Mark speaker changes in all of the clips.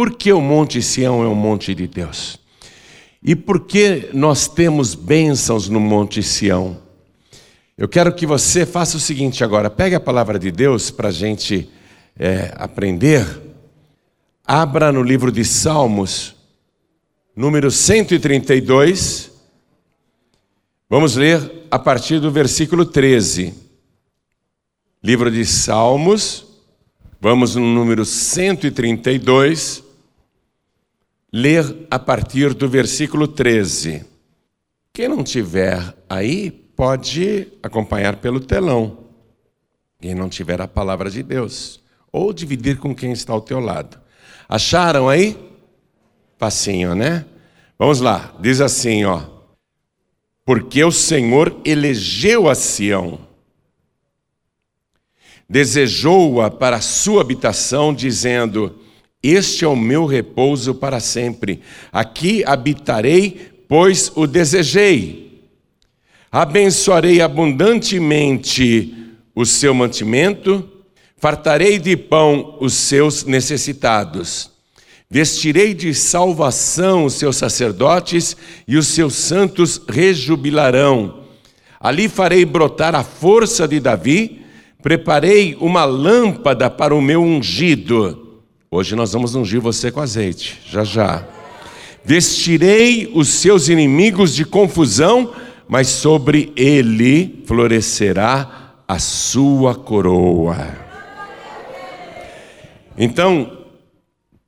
Speaker 1: Por que o Monte Sião é o monte de Deus? E por que nós temos bênçãos no Monte Sião? Eu quero que você faça o seguinte agora: pegue a palavra de Deus para a gente é, aprender. Abra no livro de Salmos, número 132. Vamos ler a partir do versículo 13. Livro de Salmos, vamos no número 132 ler a partir do versículo 13. Quem não tiver aí, pode acompanhar pelo telão. Quem não tiver a palavra de Deus, ou dividir com quem está ao teu lado. Acharam aí? Facinho, né? Vamos lá. Diz assim, ó: Porque o Senhor elegeu a Sião, desejou-a para a sua habitação, dizendo: este é o meu repouso para sempre. Aqui habitarei, pois o desejei. Abençoarei abundantemente o seu mantimento, fartarei de pão os seus necessitados. Vestirei de salvação os seus sacerdotes e os seus santos rejubilarão. Ali farei brotar a força de Davi, preparei uma lâmpada para o meu ungido Hoje nós vamos ungir você com azeite, já já. Vestirei os seus inimigos de confusão, mas sobre ele florescerá a sua coroa. Então,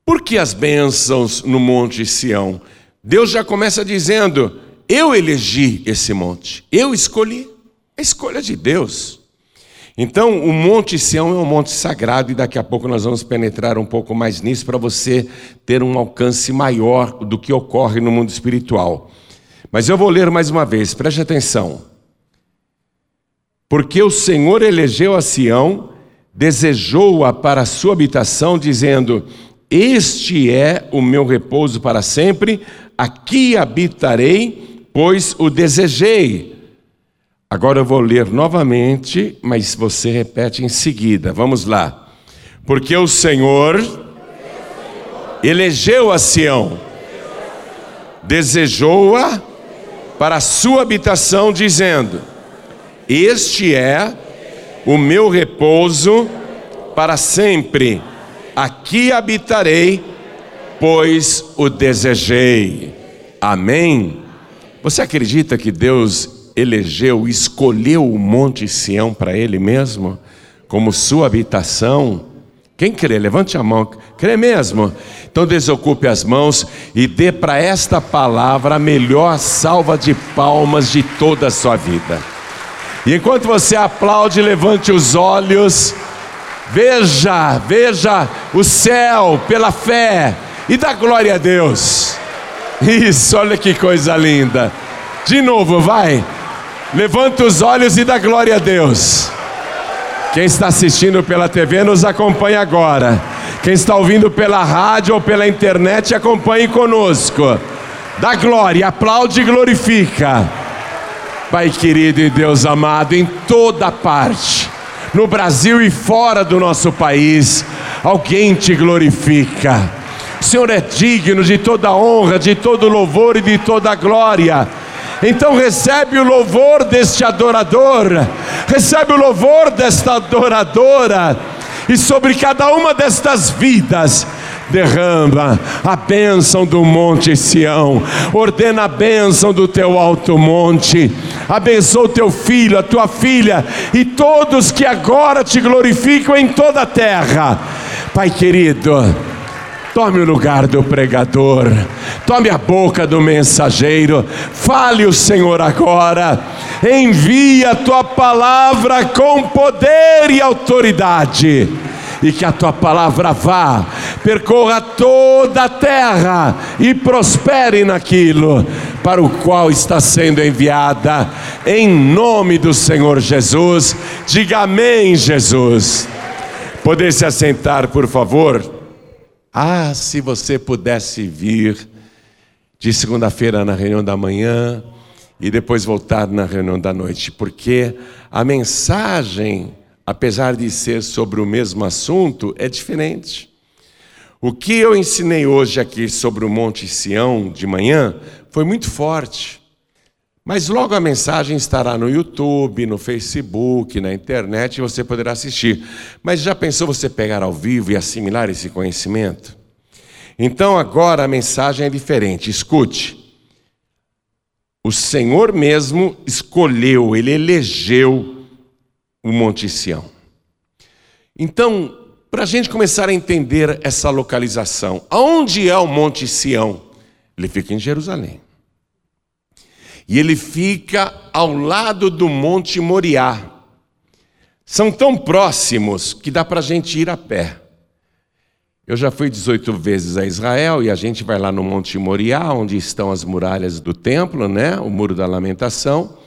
Speaker 1: por que as bênçãos no Monte Sião? Deus já começa dizendo: Eu elegi esse monte, eu escolhi, a escolha de Deus. Então, o Monte Sião é um monte sagrado e daqui a pouco nós vamos penetrar um pouco mais nisso para você ter um alcance maior do que ocorre no mundo espiritual. Mas eu vou ler mais uma vez, preste atenção. Porque o Senhor elegeu a Sião, desejou-a para a sua habitação, dizendo: Este é o meu repouso para sempre, aqui habitarei, pois o desejei. Agora eu vou ler novamente, mas você repete em seguida. Vamos lá. Porque o Senhor elegeu a Sião, desejou-a para a sua habitação, dizendo: Este é o meu repouso para sempre. Aqui habitarei, pois o desejei. Amém. Você acredita que Deus elegeu, escolheu o Monte Sião para ele mesmo, como sua habitação. Quem crê? Levante a mão. Crê mesmo? Então desocupe as mãos e dê para esta palavra a melhor salva de palmas de toda a sua vida. E enquanto você aplaude, levante os olhos, veja, veja o céu pela fé e dá glória a Deus. Isso, olha que coisa linda. De novo, vai. Levanta os olhos e dá glória a Deus. Quem está assistindo pela TV nos acompanha agora. Quem está ouvindo pela rádio ou pela internet, acompanhe conosco. Dá glória, aplaude e glorifica. Pai querido e Deus amado, em toda parte, no Brasil e fora do nosso país, alguém te glorifica. O Senhor é digno de toda honra, de todo louvor e de toda glória. Então recebe o louvor deste adorador, recebe o louvor desta adoradora, e sobre cada uma destas vidas, derrama a bênção do Monte Sião, ordena a bênção do teu alto monte, abençoa o teu filho, a tua filha e todos que agora te glorificam em toda a terra. Pai querido, Tome o lugar do pregador, tome a boca do mensageiro, fale o Senhor agora, envia a tua palavra com poder e autoridade, e que a tua palavra vá, percorra toda a terra e prospere naquilo para o qual está sendo enviada, em nome do Senhor Jesus. Diga amém, Jesus. Poder se assentar, por favor. Ah, se você pudesse vir de segunda-feira na reunião da manhã e depois voltar na reunião da noite, porque a mensagem, apesar de ser sobre o mesmo assunto, é diferente. O que eu ensinei hoje aqui sobre o Monte Sião de manhã foi muito forte. Mas logo a mensagem estará no YouTube, no Facebook, na internet e você poderá assistir. Mas já pensou você pegar ao vivo e assimilar esse conhecimento? Então agora a mensagem é diferente. Escute. O Senhor mesmo escolheu, ele elegeu o Monte Sião. Então, para a gente começar a entender essa localização, aonde é o Monte Sião? Ele fica em Jerusalém. E ele fica ao lado do Monte Moriá. São tão próximos que dá para a gente ir a pé. Eu já fui 18 vezes a Israel e a gente vai lá no Monte Moriá, onde estão as muralhas do templo, né? o Muro da Lamentação.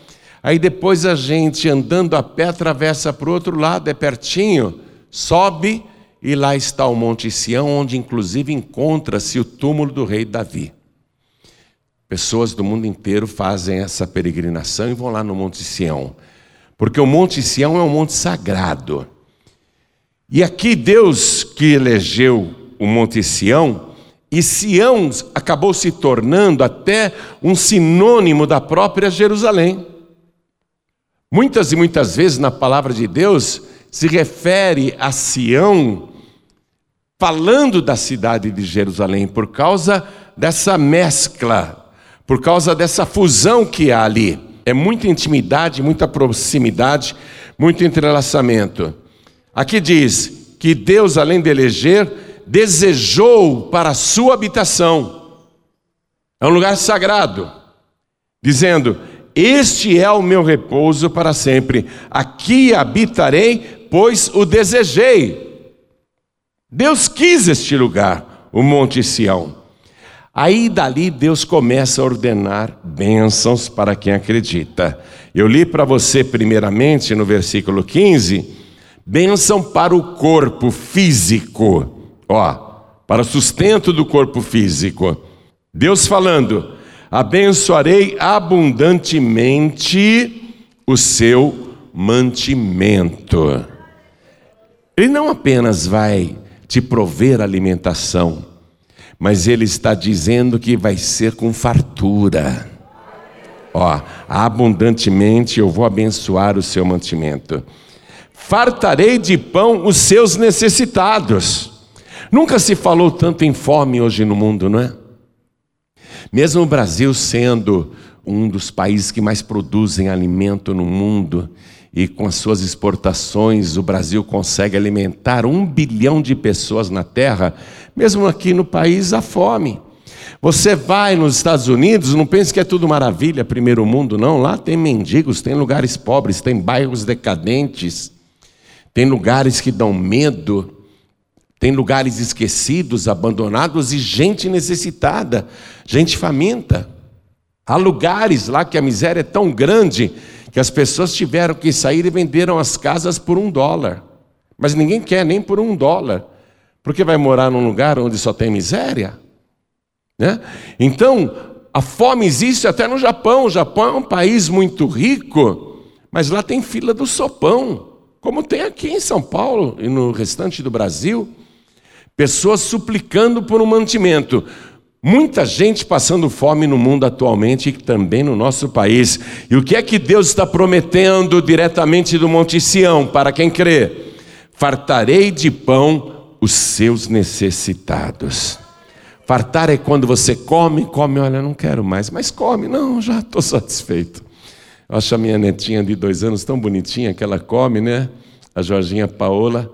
Speaker 1: Aí depois a gente, andando a pé, atravessa para o outro lado, é pertinho, sobe e lá está o Monte Sião, onde inclusive encontra-se o túmulo do rei Davi. Pessoas do mundo inteiro fazem essa peregrinação e vão lá no Monte Sião, porque o Monte Sião é um monte sagrado. E aqui Deus que elegeu o Monte Sião, e Sião acabou se tornando até um sinônimo da própria Jerusalém. Muitas e muitas vezes na palavra de Deus se refere a Sião falando da cidade de Jerusalém, por causa dessa mescla, por causa dessa fusão que há ali. É muita intimidade, muita proximidade, muito entrelaçamento. Aqui diz que Deus, além de eleger, desejou para a sua habitação. É um lugar sagrado, dizendo: Este é o meu repouso para sempre, aqui habitarei, pois o desejei. Deus quis este lugar, o Monte Sião. Aí dali Deus começa a ordenar bênçãos para quem acredita. Eu li para você primeiramente no versículo 15, bênção para o corpo físico, ó, para o sustento do corpo físico. Deus falando: abençoarei abundantemente o seu mantimento. Ele não apenas vai te prover alimentação, mas Ele está dizendo que vai ser com fartura. Ó, abundantemente eu vou abençoar o seu mantimento. Fartarei de pão os seus necessitados. Nunca se falou tanto em fome hoje no mundo, não é? Mesmo o Brasil sendo um dos países que mais produzem alimento no mundo, e com as suas exportações, o Brasil consegue alimentar um bilhão de pessoas na terra, mesmo aqui no país há fome. Você vai nos Estados Unidos, não pense que é tudo maravilha, primeiro mundo, não. Lá tem mendigos, tem lugares pobres, tem bairros decadentes, tem lugares que dão medo, tem lugares esquecidos, abandonados e gente necessitada, gente faminta. Há lugares lá que a miséria é tão grande que as pessoas tiveram que sair e venderam as casas por um dólar. Mas ninguém quer nem por um dólar, porque vai morar num lugar onde só tem miséria. Né? Então, a fome existe até no Japão. O Japão é um país muito rico, mas lá tem fila do sopão, como tem aqui em São Paulo e no restante do Brasil. Pessoas suplicando por um mantimento. Muita gente passando fome no mundo atualmente e também no nosso país. E o que é que Deus está prometendo diretamente do Monte Sião para quem crê? Fartarei de pão os seus necessitados. Fartar é quando você come, come, olha, não quero mais, mas come, não, já estou satisfeito. Eu acho a minha netinha de dois anos tão bonitinha que ela come, né? A Jorginha Paola.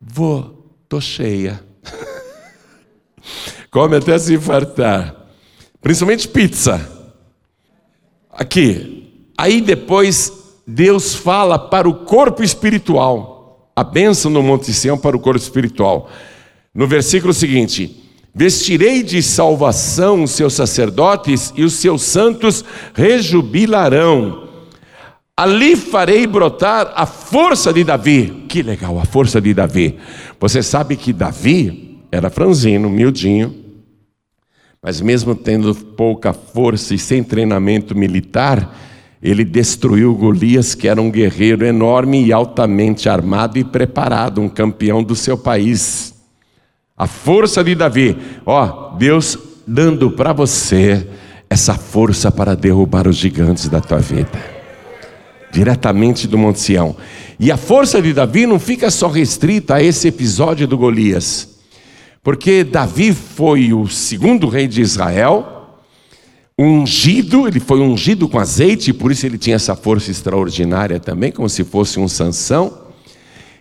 Speaker 1: Vou, tô cheia come até se fartar. Principalmente pizza. Aqui. Aí depois Deus fala para o corpo espiritual. A bênção no Monte Sião para o corpo espiritual. No versículo seguinte: Vestirei de salvação os seus sacerdotes e os seus santos rejubilarão. Ali farei brotar a força de Davi. Que legal, a força de Davi. Você sabe que Davi era franzino, miudinho, mas mesmo tendo pouca força e sem treinamento militar, ele destruiu Golias, que era um guerreiro enorme e altamente armado e preparado, um campeão do seu país. A força de Davi. Ó, Deus dando para você essa força para derrubar os gigantes da tua vida. Diretamente do Monte Sião. E a força de Davi não fica só restrita a esse episódio do Golias. Porque Davi foi o segundo rei de Israel, ungido, ele foi ungido com azeite, e por isso ele tinha essa força extraordinária também, como se fosse um Sansão.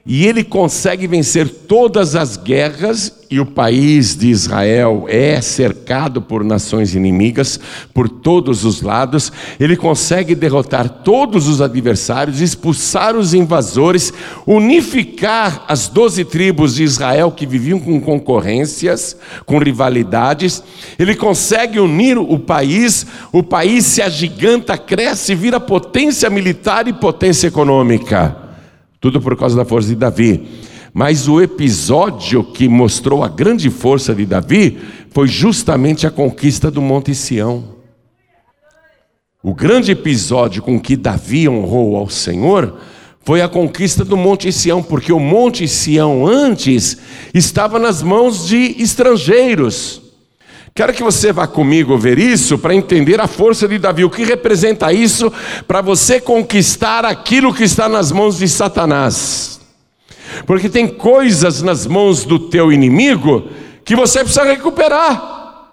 Speaker 1: E ele consegue vencer todas as guerras, e o país de Israel é cercado por nações inimigas por todos os lados. Ele consegue derrotar todos os adversários, expulsar os invasores, unificar as doze tribos de Israel que viviam com concorrências, com rivalidades. Ele consegue unir o país, o país se agiganta, cresce, vira potência militar e potência econômica. Tudo por causa da força de Davi. Mas o episódio que mostrou a grande força de Davi foi justamente a conquista do Monte Sião. O grande episódio com que Davi honrou ao Senhor foi a conquista do Monte Sião, porque o Monte Sião antes estava nas mãos de estrangeiros. Quero que você vá comigo ver isso para entender a força de Davi. O que representa isso para você conquistar aquilo que está nas mãos de Satanás? Porque tem coisas nas mãos do teu inimigo que você precisa recuperar.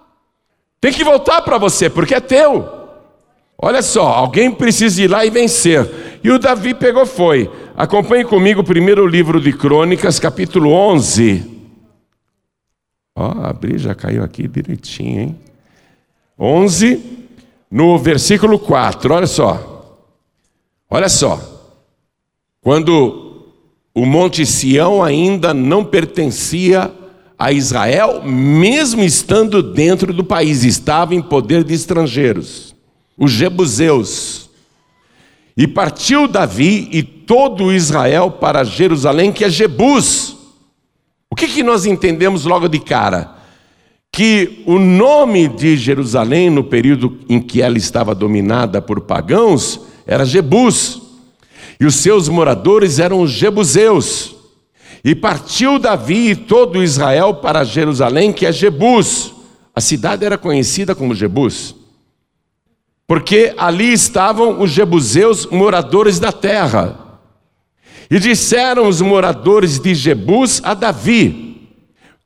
Speaker 1: Tem que voltar para você, porque é teu. Olha só, alguém precisa ir lá e vencer. E o Davi pegou foi. Acompanhe comigo o primeiro livro de Crônicas, capítulo 11. Ó, abri, já caiu aqui direitinho, hein? 11, no versículo 4, olha só. Olha só. Quando o Monte Sião ainda não pertencia a Israel, mesmo estando dentro do país, estava em poder de estrangeiros, os jebuseus. E partiu Davi e todo Israel para Jerusalém, que é Jebus o que, que nós entendemos logo de cara? Que o nome de Jerusalém, no período em que ela estava dominada por pagãos, era Jebus, e os seus moradores eram os jebuseus. E partiu Davi e todo Israel para Jerusalém, que é Jebus. A cidade era conhecida como Jebus, porque ali estavam os jebuseus moradores da terra. E disseram os moradores de Jebus a Davi: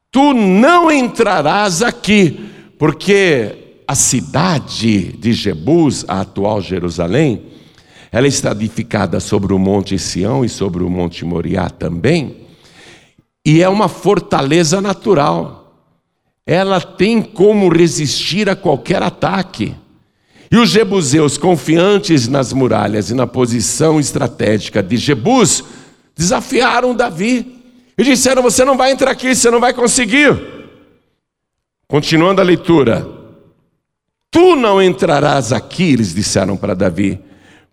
Speaker 1: Tu não entrarás aqui, porque a cidade de Jebus, a atual Jerusalém, ela está edificada sobre o monte Sião e sobre o monte Moriá também, e é uma fortaleza natural. Ela tem como resistir a qualquer ataque. E os jebuseus, confiantes nas muralhas e na posição estratégica de Jebus, desafiaram Davi e disseram: Você não vai entrar aqui, você não vai conseguir. Continuando a leitura. Tu não entrarás aqui, eles disseram para Davi.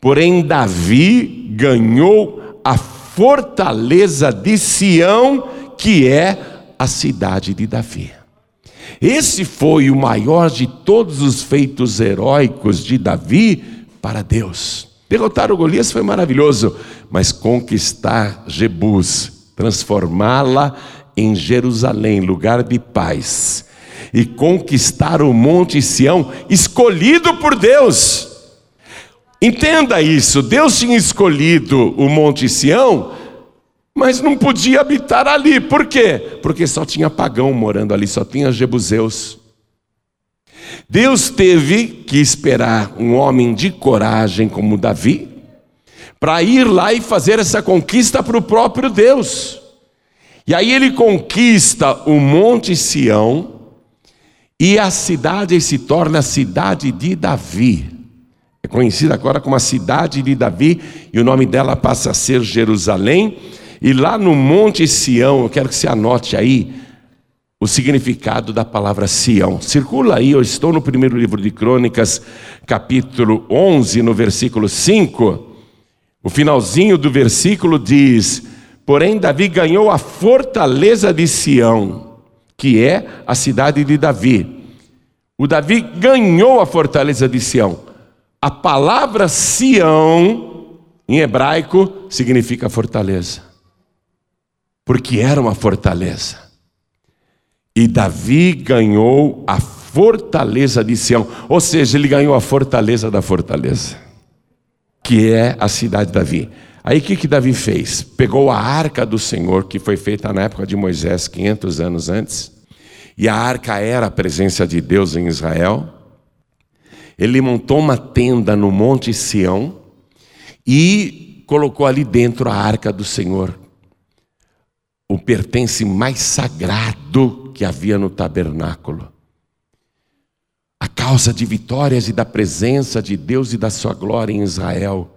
Speaker 1: Porém, Davi ganhou a fortaleza de Sião, que é a cidade de Davi. Esse foi o maior de todos os feitos heróicos de Davi para Deus. Derrotar o Golias foi maravilhoso, mas conquistar Jebus, transformá-la em Jerusalém, lugar de paz, e conquistar o Monte Sião, escolhido por Deus. Entenda isso: Deus tinha escolhido o Monte Sião mas não podia habitar ali. Por quê? Porque só tinha pagão morando ali, só tinha jebuseus. Deus teve que esperar um homem de coragem como Davi para ir lá e fazer essa conquista para o próprio Deus. E aí ele conquista o Monte Sião e a cidade se torna a cidade de Davi. É conhecida agora como a cidade de Davi e o nome dela passa a ser Jerusalém e lá no Monte Sião, eu quero que você anote aí o significado da palavra Sião. Circula aí, eu estou no primeiro livro de Crônicas, capítulo 11, no versículo 5. O finalzinho do versículo diz: Porém, Davi ganhou a fortaleza de Sião, que é a cidade de Davi. O Davi ganhou a fortaleza de Sião. A palavra Sião, em hebraico, significa fortaleza porque era uma fortaleza. E Davi ganhou a fortaleza de Sião, ou seja, ele ganhou a fortaleza da fortaleza, que é a cidade de Davi. Aí o que, que Davi fez? Pegou a arca do Senhor, que foi feita na época de Moisés, 500 anos antes, e a arca era a presença de Deus em Israel. Ele montou uma tenda no Monte Sião e colocou ali dentro a arca do Senhor, o pertence mais sagrado que havia no tabernáculo. A causa de vitórias e da presença de Deus e da sua glória em Israel.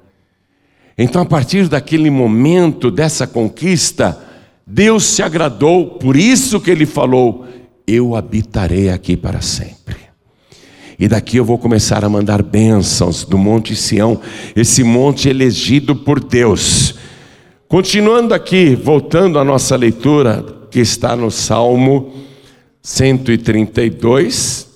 Speaker 1: Então, a partir daquele momento, dessa conquista, Deus se agradou, por isso que ele falou: Eu habitarei aqui para sempre. E daqui eu vou começar a mandar bênçãos do Monte Sião, esse monte elegido por Deus. Continuando aqui, voltando à nossa leitura, que está no Salmo 132,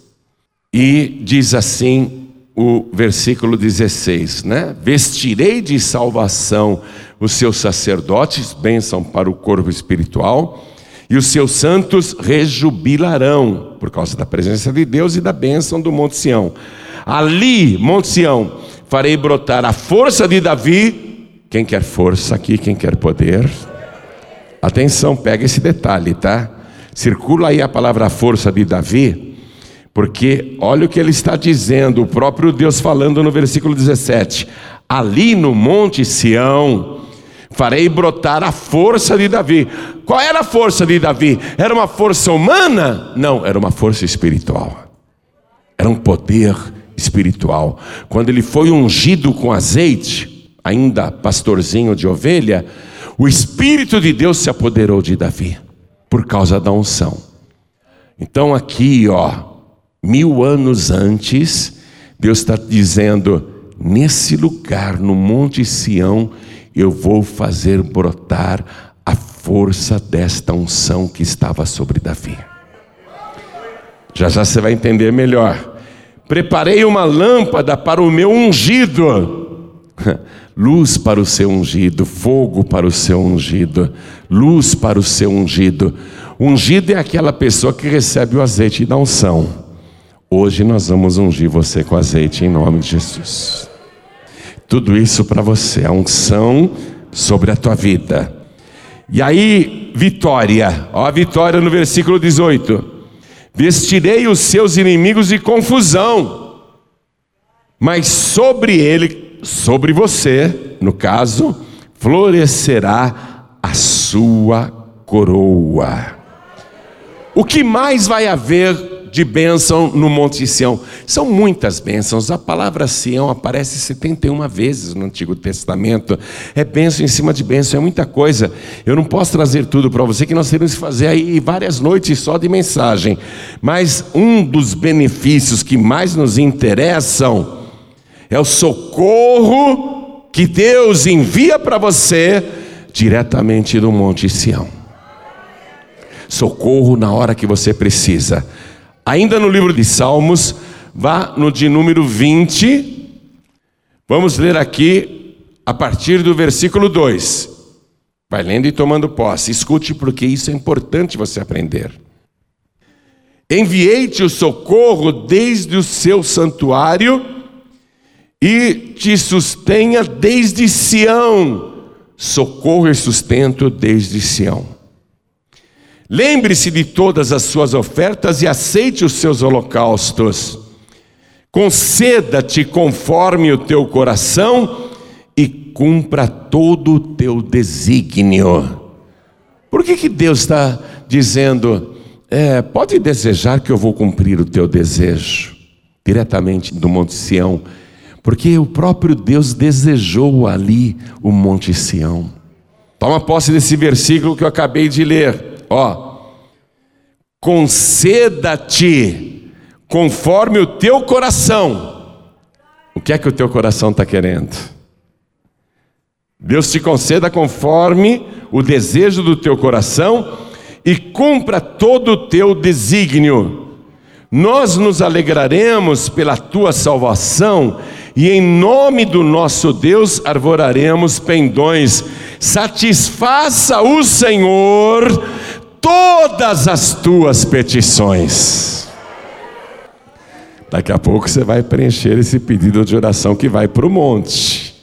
Speaker 1: e diz assim: o versículo 16, né? Vestirei de salvação os seus sacerdotes, bênção para o corpo espiritual, e os seus santos rejubilarão, por causa da presença de Deus e da bênção do Monte Sião. Ali, Monte Sião, farei brotar a força de Davi. Quem quer força aqui, quem quer poder? Atenção, pega esse detalhe, tá? Circula aí a palavra força de Davi porque olha o que ele está dizendo, o próprio Deus falando no versículo 17: Ali no Monte Sião, farei brotar a força de Davi. Qual era a força de Davi? Era uma força humana? Não, era uma força espiritual. Era um poder espiritual. Quando ele foi ungido com azeite, ainda pastorzinho de ovelha, o Espírito de Deus se apoderou de Davi, por causa da unção. Então aqui, ó, Mil anos antes, Deus está dizendo: nesse lugar, no Monte Sião, eu vou fazer brotar a força desta unção que estava sobre Davi. Já já você vai entender melhor. Preparei uma lâmpada para o meu ungido. Luz para o seu ungido, fogo para o seu ungido, luz para o seu ungido. Ungido é aquela pessoa que recebe o azeite da unção. Hoje nós vamos ungir você com azeite em nome de Jesus. Tudo isso para você, a unção sobre a tua vida. E aí, vitória, ó a vitória no versículo 18: Vestirei os seus inimigos de confusão, mas sobre ele, sobre você, no caso, florescerá a sua coroa. O que mais vai haver de bênção no Monte Sião. São muitas bênçãos. A palavra Sião aparece 71 vezes no Antigo Testamento. É bênção em cima de bênção, é muita coisa. Eu não posso trazer tudo para você, que nós teremos que fazer aí várias noites só de mensagem. Mas um dos benefícios que mais nos interessam é o socorro que Deus envia para você diretamente do Monte Sião. Socorro na hora que você precisa. Ainda no livro de Salmos, vá no de número 20. Vamos ler aqui a partir do versículo 2. Vai lendo e tomando posse. Escute, porque isso é importante você aprender. Enviei-te o socorro desde o seu santuário e te sustenha desde Sião. Socorro e sustento desde Sião. Lembre-se de todas as suas ofertas e aceite os seus holocaustos. Conceda-te conforme o teu coração e cumpra todo o teu desígnio. Por que, que Deus está dizendo, é, pode desejar que eu vou cumprir o teu desejo? Diretamente do Monte Sião, porque o próprio Deus desejou ali o Monte Sião. Toma posse desse versículo que eu acabei de ler. Ó, conceda-te conforme o teu coração. O que é que o teu coração está querendo? Deus te conceda conforme o desejo do teu coração e cumpra todo o teu desígnio. Nós nos alegraremos pela tua salvação e em nome do nosso Deus arvoraremos pendões. Satisfaça o Senhor todas as tuas petições. Daqui a pouco você vai preencher esse pedido de oração que vai para o monte.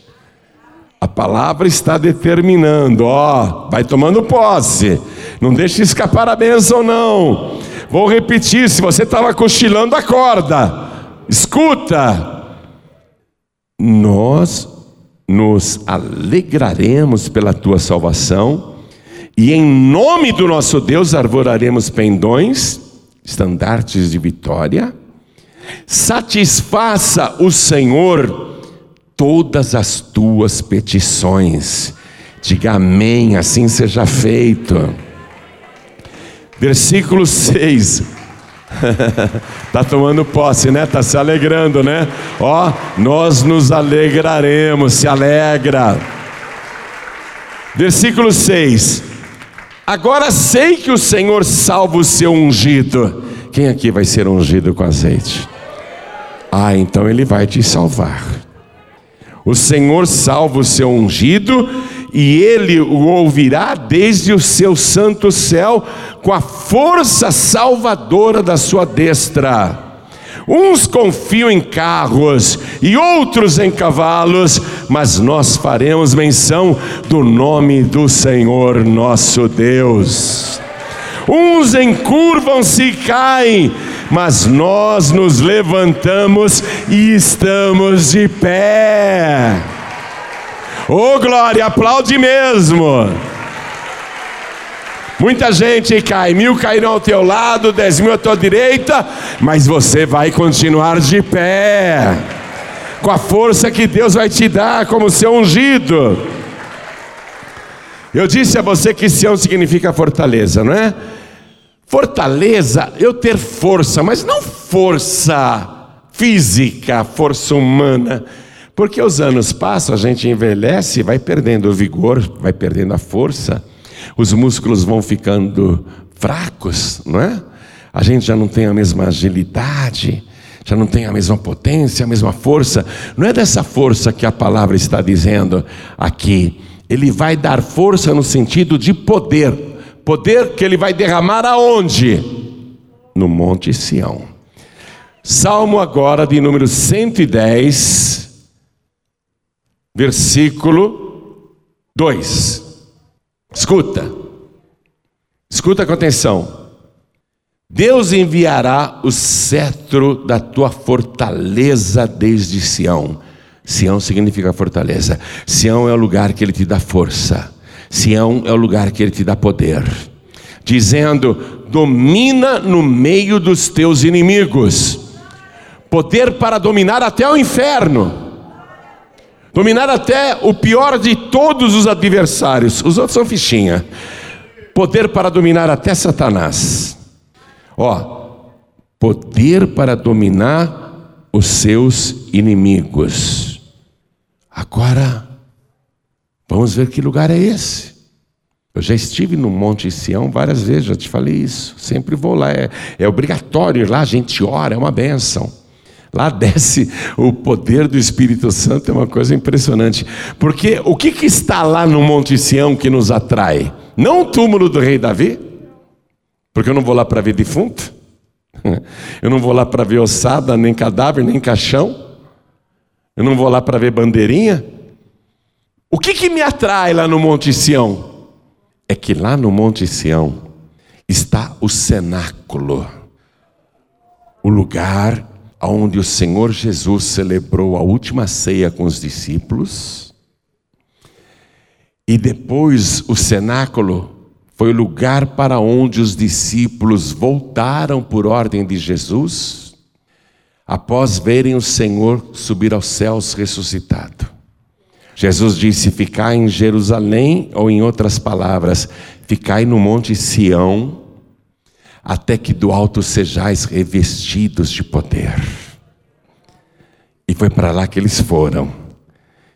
Speaker 1: A palavra está determinando, ó, vai tomando posse. Não deixe escapar a bênção, não. Vou repetir: se você estava cochilando, acorda. Escuta. Nós nos alegraremos pela tua salvação, e em nome do nosso Deus arvoraremos pendões, estandartes de vitória. Satisfaça o Senhor todas as tuas petições. Diga amém, assim seja feito. Versículo 6. Está tomando posse, né? Está se alegrando, né? Ó, nós nos alegraremos, se alegra. Versículo 6. Agora sei que o Senhor salva o seu ungido. Quem aqui vai ser ungido com azeite? Ah, então ele vai te salvar. O Senhor salva o seu ungido e ele o ouvirá desde o seu santo céu com a força salvadora da sua destra. Uns confiam em carros e outros em cavalos, mas nós faremos menção do nome do Senhor nosso Deus. Uns encurvam-se e caem, mas nós nos levantamos e estamos de pé. Ô oh, glória, aplaude mesmo. Muita gente cai, mil cairão ao teu lado, dez mil à tua direita, mas você vai continuar de pé, com a força que Deus vai te dar como seu ungido. Eu disse a você que Sião significa fortaleza, não é? Fortaleza, eu ter força, mas não força física, força humana. Porque os anos passam, a gente envelhece, vai perdendo o vigor, vai perdendo a força, os músculos vão ficando fracos, não é? A gente já não tem a mesma agilidade, já não tem a mesma potência, a mesma força. Não é dessa força que a palavra está dizendo aqui. Ele vai dar força no sentido de poder. Poder que ele vai derramar aonde? No Monte Sião. Salmo agora de número 110 versículo 2. Escuta, escuta com atenção. Deus enviará o cetro da tua fortaleza desde Sião. Sião significa fortaleza. Sião é o lugar que ele te dá força. Sião é o lugar que ele te dá poder. Dizendo: domina no meio dos teus inimigos. Poder para dominar até o inferno dominar até o pior de todos os adversários, os outros são fichinha. Poder para dominar até Satanás. Ó, poder para dominar os seus inimigos. Agora, vamos ver que lugar é esse. Eu já estive no Monte Sião várias vezes, já te falei isso. Sempre vou lá, é, é obrigatório ir lá, a gente ora, é uma benção. Lá desce o poder do Espírito Santo, é uma coisa impressionante. Porque o que, que está lá no Monte Sião que nos atrai? Não o túmulo do rei Davi, porque eu não vou lá para ver defunto, eu não vou lá para ver ossada, nem cadáver, nem caixão, eu não vou lá para ver bandeirinha. O que, que me atrai lá no Monte Sião? É que lá no Monte Sião está o cenáculo, o lugar onde o Senhor Jesus celebrou a última ceia com os discípulos, e depois o cenáculo foi o lugar para onde os discípulos voltaram por ordem de Jesus, após verem o Senhor subir aos céus ressuscitado. Jesus disse: Ficai em Jerusalém, ou em outras palavras, ficai no Monte Sião até que do alto sejais revestidos de poder. E foi para lá que eles foram.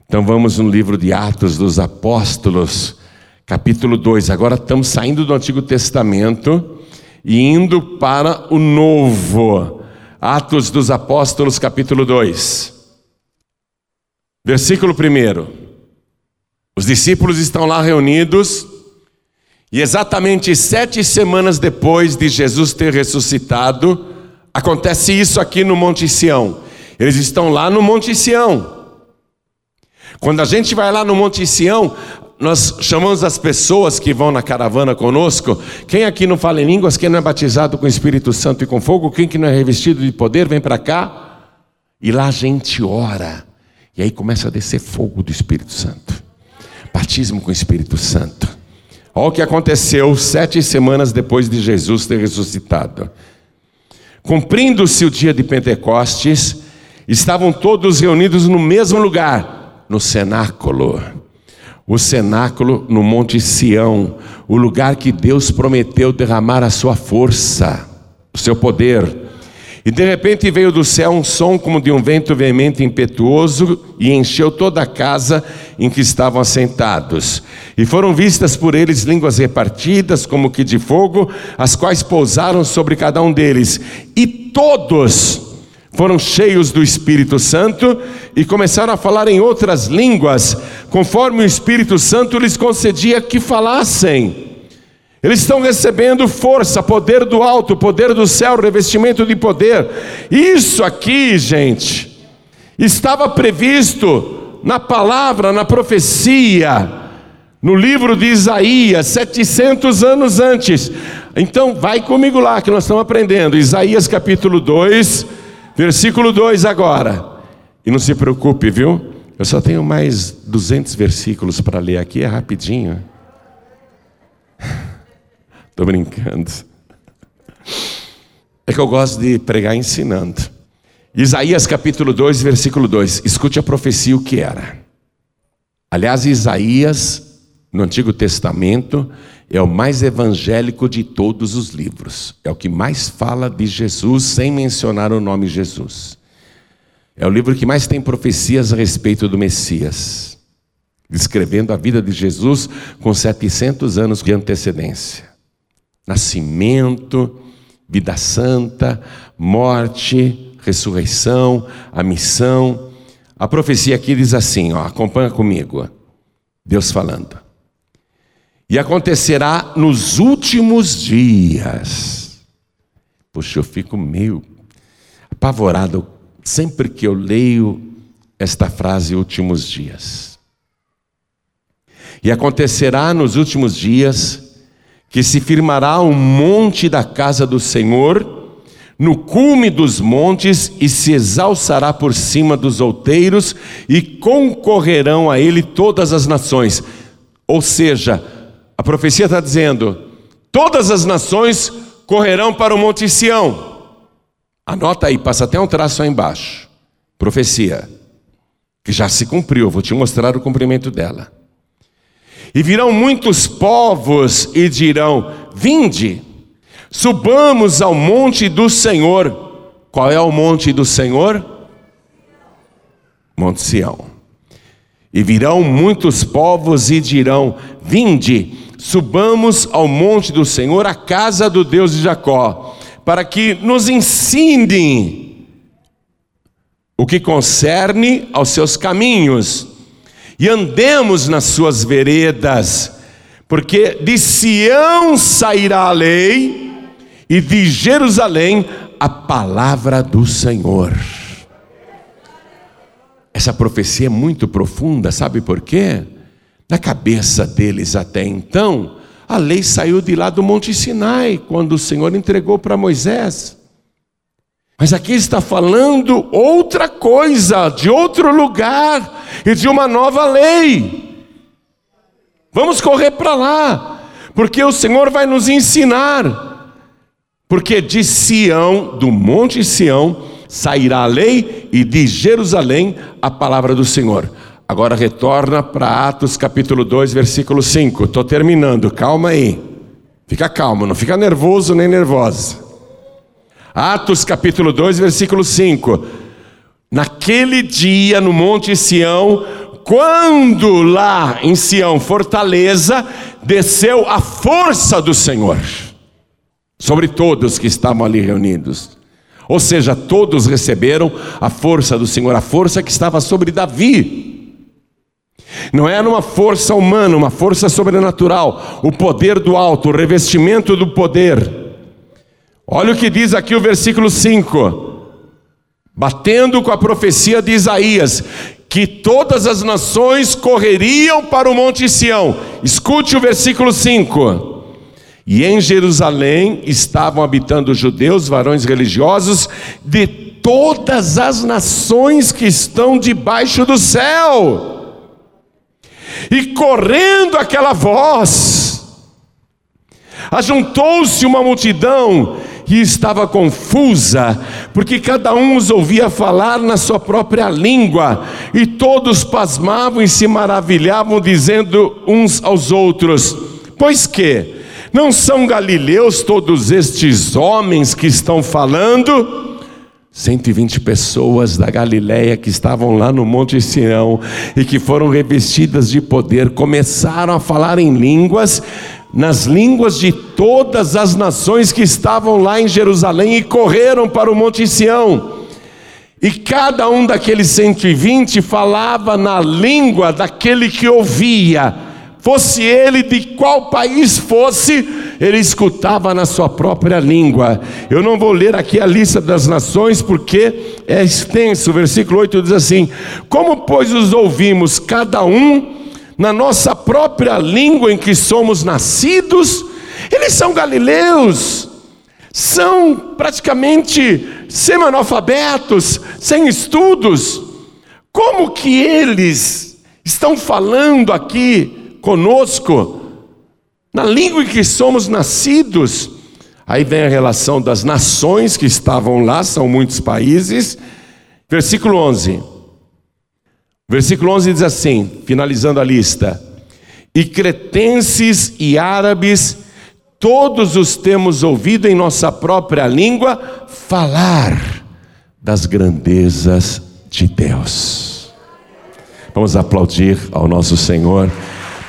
Speaker 1: Então vamos no livro de Atos dos Apóstolos, capítulo 2. Agora estamos saindo do Antigo Testamento e indo para o Novo. Atos dos Apóstolos, capítulo 2. Versículo 1. Os discípulos estão lá reunidos E exatamente sete semanas depois de Jesus ter ressuscitado, acontece isso aqui no Monte Sião. Eles estão lá no Monte Sião. Quando a gente vai lá no Monte Sião, nós chamamos as pessoas que vão na caravana conosco. Quem aqui não fala em línguas, quem não é batizado com o Espírito Santo e com fogo, quem que não é revestido de poder, vem para cá. E lá a gente ora. E aí começa a descer fogo do Espírito Santo. Batismo com o Espírito Santo. Olha o que aconteceu sete semanas depois de Jesus ter ressuscitado. Cumprindo-se o dia de Pentecostes, estavam todos reunidos no mesmo lugar, no cenáculo o cenáculo no Monte Sião, o lugar que Deus prometeu derramar a sua força, o seu poder. E de repente veio do céu um som como de um vento veemente e impetuoso e encheu toda a casa em que estavam assentados. E foram vistas por eles línguas repartidas, como que de fogo, as quais pousaram sobre cada um deles. E todos foram cheios do Espírito Santo e começaram a falar em outras línguas, conforme o Espírito Santo lhes concedia que falassem. Eles estão recebendo força, poder do alto, poder do céu, revestimento de poder. Isso aqui, gente, estava previsto na palavra, na profecia, no livro de Isaías, 700 anos antes. Então, vai comigo lá que nós estamos aprendendo. Isaías capítulo 2, Versículo 2 agora. E não se preocupe, viu? Eu só tenho mais 200 versículos para ler aqui, é rapidinho. Estou brincando. É que eu gosto de pregar ensinando. Isaías capítulo 2, versículo 2. Escute a profecia o que era. Aliás, Isaías, no Antigo Testamento, é o mais evangélico de todos os livros. É o que mais fala de Jesus sem mencionar o nome Jesus. É o livro que mais tem profecias a respeito do Messias, descrevendo a vida de Jesus com 700 anos de antecedência. Nascimento, vida santa, morte, ressurreição, a missão. A profecia aqui diz assim, ó, acompanha comigo. Deus falando. E acontecerá nos últimos dias. Poxa, eu fico meio apavorado sempre que eu leio esta frase, últimos dias. E acontecerá nos últimos dias que se firmará um monte da casa do Senhor, no cume dos montes, e se exalçará por cima dos outeiros, e concorrerão a ele todas as nações. Ou seja, a profecia está dizendo: todas as nações correrão para o Monte Sião. Anota aí, passa até um traço aí embaixo. Profecia, que já se cumpriu, vou te mostrar o cumprimento dela. E virão muitos povos e dirão: Vinde, subamos ao monte do Senhor. Qual é o monte do Senhor? Monte Sião. E virão muitos povos e dirão: Vinde, subamos ao monte do Senhor, à casa do Deus de Jacó, para que nos ensine o que concerne aos seus caminhos e andemos nas suas veredas, porque de Sião sairá a lei e de Jerusalém a palavra do Senhor. Essa profecia é muito profunda, sabe por quê? Na cabeça deles até então, a lei saiu de lá do Monte Sinai, quando o Senhor entregou para Moisés. Mas aqui está falando outra coisa, de outro lugar e de uma nova lei. Vamos correr para lá, porque o Senhor vai nos ensinar. Porque de Sião, do Monte Sião, sairá a lei e de Jerusalém a palavra do Senhor. Agora retorna para Atos capítulo 2, versículo 5. Estou terminando, calma aí. Fica calmo, não fica nervoso nem nervosa. Atos capítulo 2, versículo 5. Naquele dia no Monte Sião, quando lá em Sião, fortaleza, desceu a força do Senhor sobre todos que estavam ali reunidos. Ou seja, todos receberam a força do Senhor, a força que estava sobre Davi. Não era uma força humana, uma força sobrenatural, o poder do alto, o revestimento do poder. Olha o que diz aqui o versículo 5. Batendo com a profecia de Isaías, que todas as nações correriam para o Monte Sião. Escute o versículo 5. E em Jerusalém estavam habitando judeus, varões religiosos de todas as nações que estão debaixo do céu. E correndo aquela voz, ajuntou-se uma multidão e estava confusa, porque cada um os ouvia falar na sua própria língua, e todos pasmavam e se maravilhavam, dizendo uns aos outros: Pois que? Não são galileus todos estes homens que estão falando? 120 pessoas da Galiléia que estavam lá no Monte Sião e que foram revestidas de poder começaram a falar em línguas, nas línguas de todas as nações que estavam lá em Jerusalém e correram para o Monte Sião. E cada um daqueles 120 falava na língua daquele que ouvia, fosse ele de qual país fosse, ele escutava na sua própria língua. Eu não vou ler aqui a lista das nações porque é extenso. O versículo 8 diz assim: Como, pois, os ouvimos, cada um na nossa própria língua em que somos nascidos, eles são galileus, são praticamente semi-analfabetos, sem estudos. Como que eles estão falando aqui conosco, na língua em que somos nascidos? Aí vem a relação das nações que estavam lá, são muitos países. Versículo 11. Versículo 11 diz assim, finalizando a lista: E cretenses e árabes, todos os temos ouvido em nossa própria língua falar das grandezas de Deus. Vamos aplaudir ao nosso Senhor,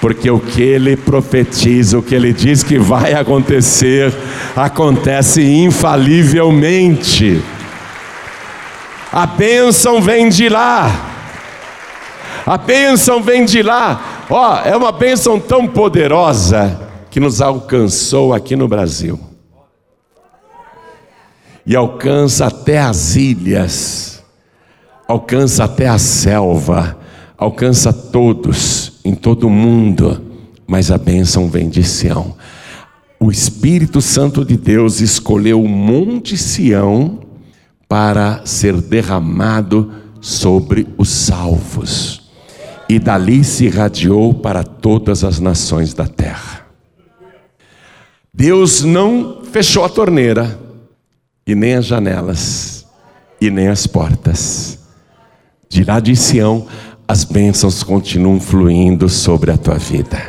Speaker 1: porque o que ele profetiza, o que ele diz que vai acontecer, acontece infalivelmente. A bênção vem de lá. A bênção vem de lá. Ó, é uma bênção tão poderosa que nos alcançou aqui no Brasil. E alcança até as ilhas, alcança até a selva, alcança todos, em todo o mundo, mas a bênção vem de Sião. O Espírito Santo de Deus escolheu o Monte Sião para ser derramado sobre os salvos e dali se irradiou para todas as nações da terra. Deus não fechou a torneira, e nem as janelas, e nem as portas. De lá de Sião, as bênçãos continuam fluindo sobre a tua vida.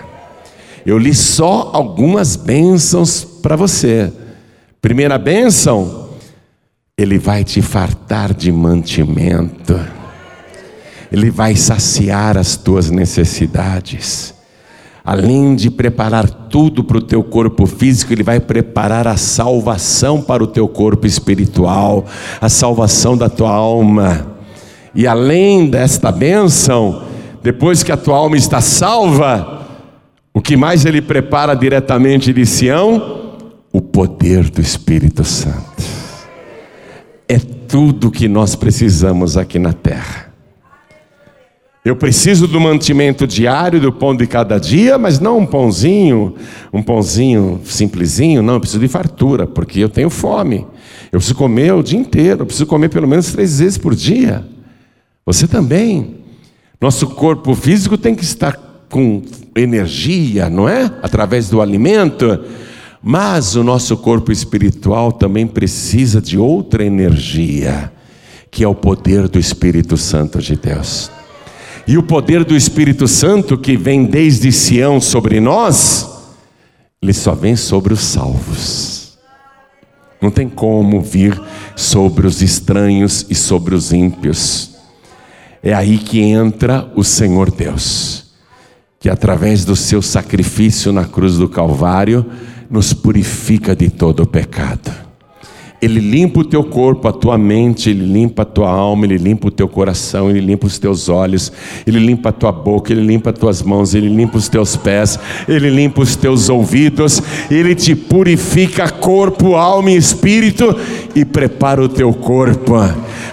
Speaker 1: Eu li só algumas bênçãos para você. Primeira bênção, Ele vai te fartar de mantimento. Ele vai saciar as tuas necessidades. Além de preparar tudo para o teu corpo físico, Ele vai preparar a salvação para o teu corpo espiritual, a salvação da tua alma. E além desta bênção, depois que a tua alma está salva, o que mais Ele prepara diretamente de Sião? O poder do Espírito Santo. É tudo que nós precisamos aqui na terra. Eu preciso do mantimento diário, do pão de cada dia, mas não um pãozinho, um pãozinho simplesinho, não, eu preciso de fartura, porque eu tenho fome. Eu preciso comer o dia inteiro, eu preciso comer pelo menos três vezes por dia. Você também. Nosso corpo físico tem que estar com energia, não é? Através do alimento. Mas o nosso corpo espiritual também precisa de outra energia, que é o poder do Espírito Santo de Deus. E o poder do Espírito Santo que vem desde Sião sobre nós, ele só vem sobre os salvos. Não tem como vir sobre os estranhos e sobre os ímpios. É aí que entra o Senhor Deus, que através do seu sacrifício na cruz do Calvário nos purifica de todo o pecado. Ele limpa o teu corpo, a tua mente, ele limpa a tua alma, ele limpa o teu coração, ele limpa os teus olhos, ele limpa a tua boca, ele limpa as tuas mãos, ele limpa os teus pés, ele limpa os teus ouvidos, ele te purifica corpo, alma e espírito e prepara o teu corpo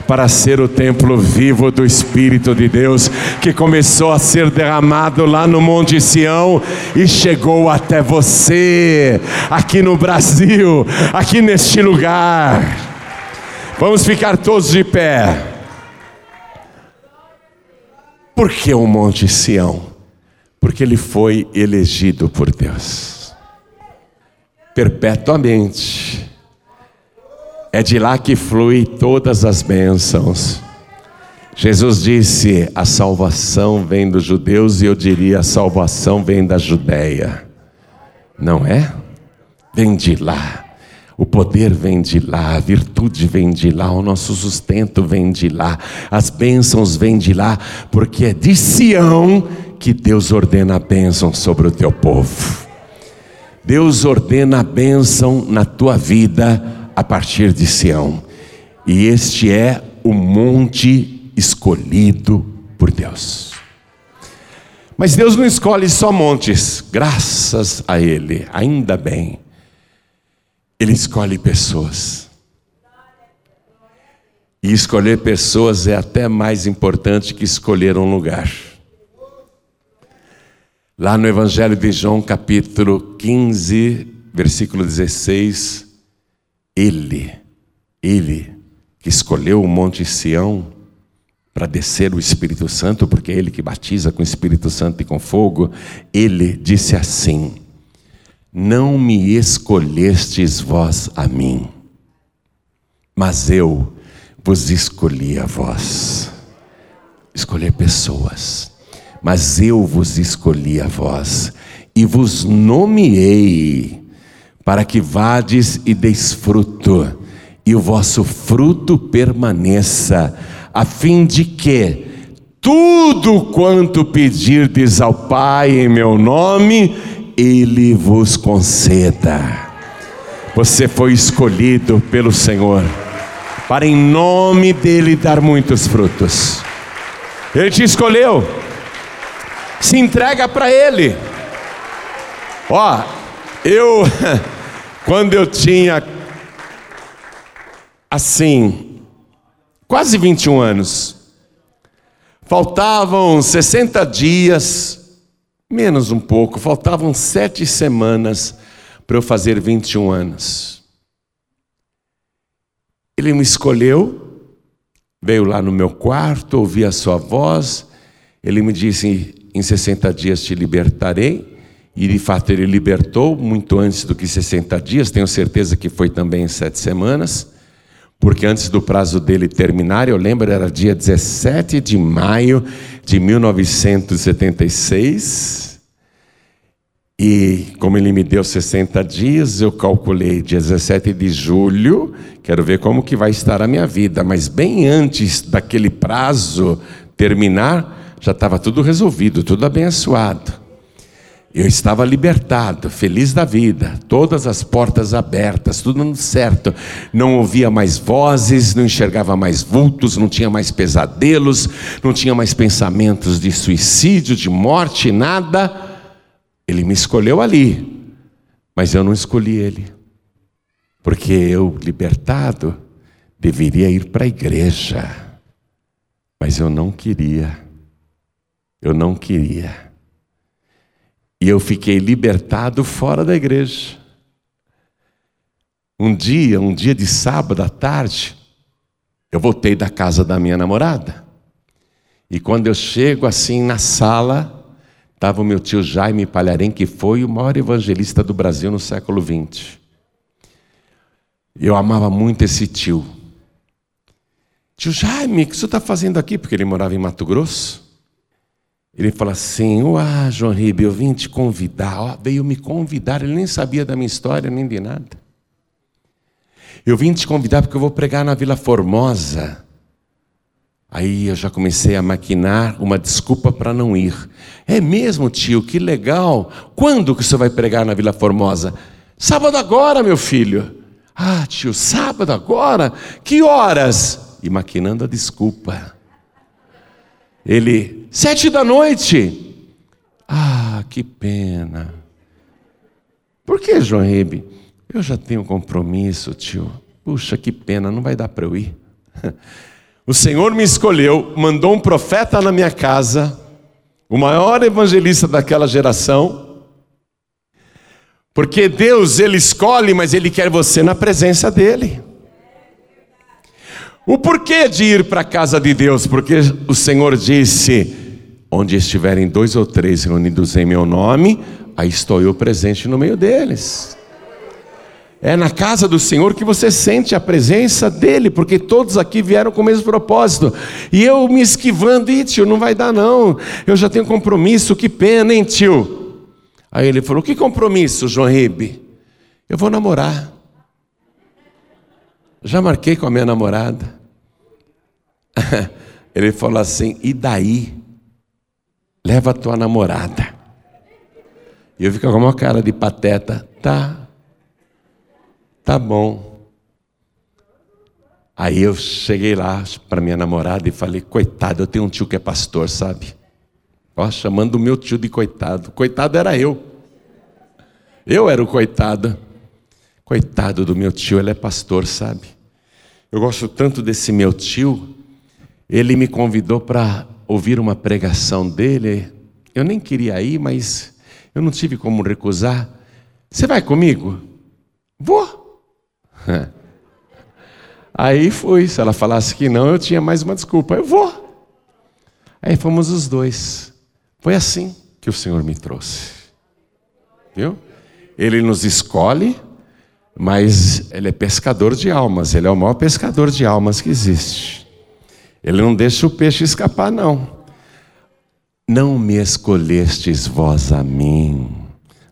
Speaker 1: para ser o templo vivo do Espírito de Deus que começou a ser derramado lá no Monte Sião e chegou até você, aqui no Brasil, aqui neste lugar. Vamos ficar todos de pé. Por que o Monte Sião? Porque ele foi elegido por Deus perpetuamente é de lá que flui todas as bênçãos. Jesus disse: a salvação vem dos judeus, e eu diria: a salvação vem da Judéia. Não é? Vem de lá. O poder vem de lá, a virtude vem de lá, o nosso sustento vem de lá, as bênçãos vêm de lá, porque é de Sião que Deus ordena a bênção sobre o teu povo. Deus ordena a bênção na tua vida a partir de Sião. E este é o monte escolhido por Deus. Mas Deus não escolhe só montes, graças a Ele, ainda bem. Ele escolhe pessoas. E escolher pessoas é até mais importante que escolher um lugar. Lá no Evangelho de João, capítulo 15, versículo 16, ele, ele que escolheu o Monte Sião para descer o Espírito Santo, porque é ele que batiza com o Espírito Santo e com fogo, ele disse assim: Não me escolhestes vós a mim, mas eu vos escolhi a vós. Escolher pessoas, mas eu vos escolhi a vós e vos nomeei para que vades e deis fruto, e o vosso fruto permaneça, a fim de que tudo quanto pedirdes ao Pai em meu nome, Ele vos conceda. Você foi escolhido pelo Senhor para em nome dele dar muitos frutos. Ele te escolheu. Se entrega para ele. Ó, eu Quando eu tinha, assim, quase 21 anos, faltavam 60 dias, menos um pouco, faltavam sete semanas para eu fazer 21 anos. Ele me escolheu, veio lá no meu quarto, ouvi a sua voz, ele me disse: em 60 dias te libertarei. E de fato ele libertou muito antes do que 60 dias, tenho certeza que foi também em sete semanas, porque antes do prazo dele terminar, eu lembro, era dia 17 de maio de 1976. E como ele me deu 60 dias, eu calculei dia 17 de julho, quero ver como que vai estar a minha vida, mas bem antes daquele prazo terminar, já estava tudo resolvido, tudo abençoado. Eu estava libertado, feliz da vida, todas as portas abertas, tudo dando certo. Não ouvia mais vozes, não enxergava mais vultos, não tinha mais pesadelos, não tinha mais pensamentos de suicídio, de morte, nada. Ele me escolheu ali, mas eu não escolhi ele, porque eu, libertado, deveria ir para a igreja, mas eu não queria, eu não queria. E eu fiquei libertado fora da igreja. Um dia, um dia de sábado à tarde, eu voltei da casa da minha namorada. E quando eu chego assim na sala, estava o meu tio Jaime Palharém, que foi o maior evangelista do Brasil no século XX. Eu amava muito esse tio. Tio Jaime, o que você está fazendo aqui? Porque ele morava em Mato Grosso. Ele fala assim: Ah, João Ribeiro, eu vim te convidar. Veio me convidar, ele nem sabia da minha história, nem de nada. Eu vim te convidar porque eu vou pregar na Vila Formosa. Aí eu já comecei a maquinar uma desculpa para não ir. É mesmo, tio, que legal. Quando que você vai pregar na Vila Formosa? Sábado agora, meu filho. Ah, tio, sábado agora? Que horas? E maquinando a desculpa. Ele, sete da noite. Ah, que pena. Por que, João Ribe? Eu já tenho compromisso, tio. Puxa, que pena, não vai dar para eu ir. O Senhor me escolheu, mandou um profeta na minha casa, o maior evangelista daquela geração, porque Deus, Ele escolhe, mas Ele quer você na presença dEle. O porquê de ir para a casa de Deus? Porque o Senhor disse: onde estiverem dois ou três reunidos em meu nome, aí estou eu presente no meio deles. É na casa do Senhor que você sente a presença dEle, porque todos aqui vieram com o mesmo propósito. E eu me esquivando, e tio, não vai dar não, eu já tenho compromisso, que pena, hein, tio? Aí ele falou: Que compromisso, João Ribe? Eu vou namorar. Já marquei com a minha namorada. Ele falou assim: E daí? Leva a tua namorada. E eu fico com uma cara de pateta. Tá, Tá bom. Aí eu cheguei lá para minha namorada e falei: coitado, eu tenho um tio que é pastor, sabe? Ó, chamando o meu tio de coitado. Coitado era eu. Eu era o coitado. Coitado do meu tio, ele é pastor, sabe? Eu gosto tanto desse meu tio. Ele me convidou para ouvir uma pregação dele. Eu nem queria ir, mas eu não tive como recusar. Você vai comigo? Vou. Aí fui. Se ela falasse que não, eu tinha mais uma desculpa. Eu vou. Aí fomos os dois. Foi assim que o Senhor me trouxe. Viu? Ele nos escolhe, mas ele é pescador de almas. Ele é o maior pescador de almas que existe. Ele não deixa o peixe escapar, não. Não me escolhestes vós a mim.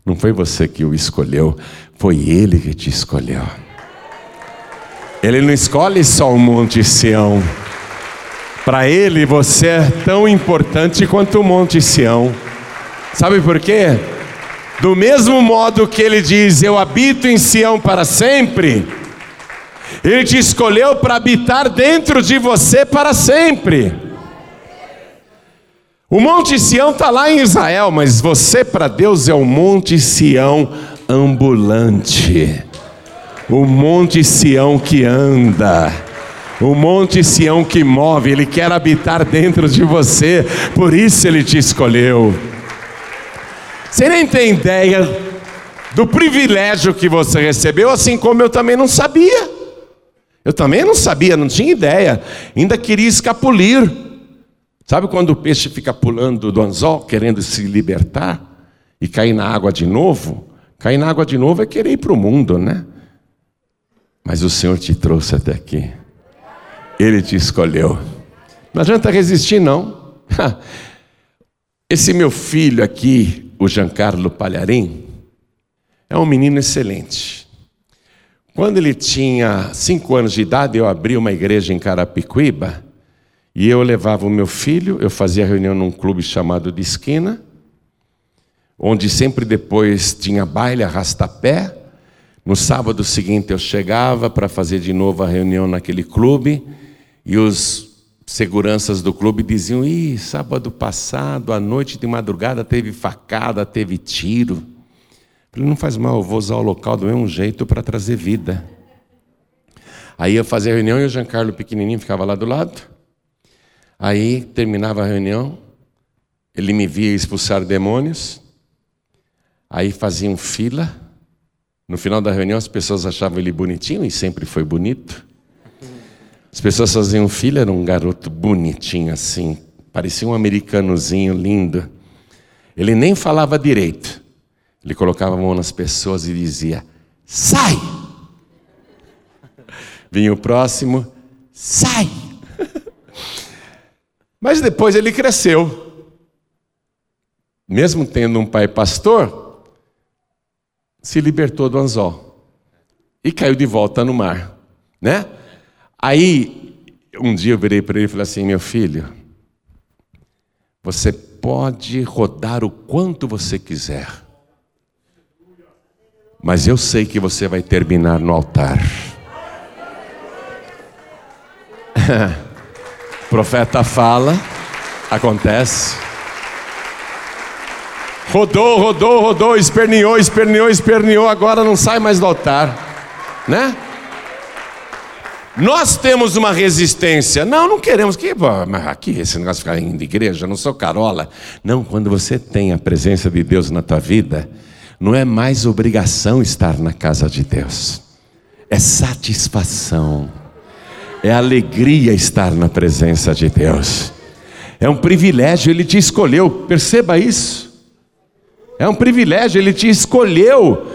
Speaker 1: Não foi você que o escolheu, foi ele que te escolheu. Ele não escolhe só o Monte Sião. Para ele você é tão importante quanto o Monte Sião. Sabe por quê? Do mesmo modo que ele diz: Eu habito em Sião para sempre, ele te escolheu para habitar dentro de você para sempre. O Monte Sião está lá em Israel, mas você para Deus é o Monte Sião ambulante o monte Sião que anda, o monte Sião que move, ele quer habitar dentro de você, por isso ele te escolheu. Você nem tem ideia do privilégio que você recebeu, assim como eu também não sabia. Eu também não sabia, não tinha ideia, ainda queria escapulir. Sabe quando o peixe fica pulando do anzol, querendo se libertar e cair na água de novo? Cair na água de novo é querer ir para o mundo, né? Mas o Senhor te trouxe até aqui. Ele te escolheu. Não adianta resistir, não. Esse meu filho aqui, o Giancarlo Palharim, é um menino excelente. Quando ele tinha cinco anos de idade, eu abri uma igreja em Carapicuíba e eu levava o meu filho, eu fazia reunião num clube chamado de Esquina, onde sempre depois tinha baile, arrastapé, no sábado seguinte eu chegava para fazer de novo a reunião naquele clube e os seguranças do clube diziam: Ih, sábado passado, à noite de madrugada, teve facada, teve tiro. Falei: Não faz mal, eu vou usar o local do mesmo jeito para trazer vida. Aí eu fazia a reunião e o Giancarlo pequenininho ficava lá do lado. Aí terminava a reunião, ele me via expulsar demônios. Aí faziam fila no final da reunião, as pessoas achavam ele bonitinho e sempre foi bonito. As pessoas faziam filho, era um garoto bonitinho assim, parecia um americanozinho lindo. Ele nem falava direito. Ele colocava a mão nas pessoas e dizia: Sai! Vinha o próximo: Sai! Mas depois ele cresceu. Mesmo tendo um pai pastor, se libertou do anzol e caiu de volta no mar, né? Aí, um dia eu virei para ele e falei assim: meu filho, você pode rodar o quanto você quiser. Mas eu sei que você vai terminar no altar. o profeta fala, acontece. Rodou, rodou, rodou, esperneou, esperneou, esperneou, agora não sai mais do altar, né? Nós temos uma resistência. Não, não queremos. Que, aqui, esse negócio de ficar indo de igreja, não sou carola. Não, quando você tem a presença de Deus na tua vida, não é mais obrigação estar na casa de Deus. É satisfação. É alegria estar na presença de Deus. É um privilégio, Ele te escolheu. Perceba isso. É um privilégio, Ele te escolheu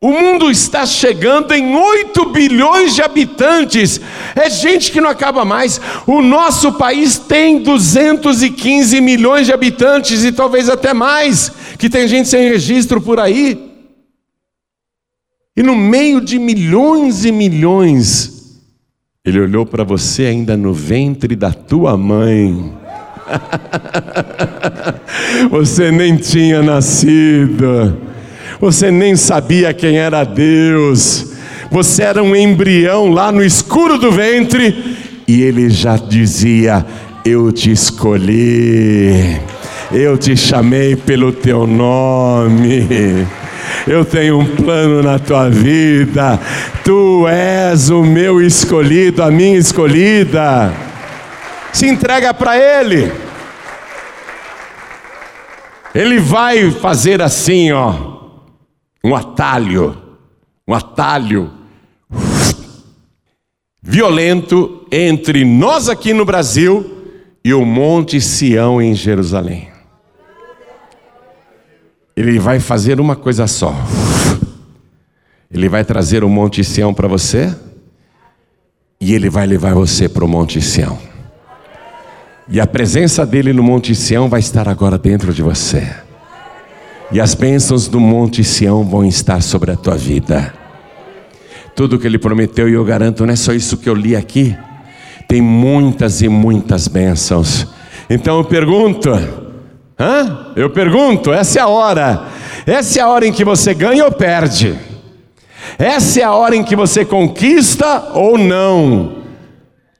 Speaker 1: o mundo está chegando em 8 bilhões de habitantes. É gente que não acaba mais. O nosso país tem 215 milhões de habitantes e talvez até mais, que tem gente sem registro por aí. E no meio de milhões e milhões, ele olhou para você ainda no ventre da tua mãe. você nem tinha nascido você nem sabia quem era Deus, você era um embrião lá no escuro do ventre, e ele já dizia: Eu te escolhi, eu te chamei pelo teu nome. Eu tenho um plano na tua vida. Tu és o meu escolhido, a minha escolhida. Se entrega para Ele. Ele vai fazer assim, ó um atalho, um atalho violento entre nós aqui no Brasil e o Monte Sião em Jerusalém. Ele vai fazer uma coisa só. Ele vai trazer o Monte Sião para você e ele vai levar você para o Monte Sião. E a presença dele no Monte Sião vai estar agora dentro de você e as bênçãos do Monte Sião vão estar sobre a tua vida. Tudo que ele prometeu, e eu garanto, não é só isso que eu li aqui, tem muitas e muitas bênçãos. Então eu pergunto, hã? Eu pergunto, essa é a hora, essa é a hora em que você ganha ou perde, essa é a hora em que você conquista ou não.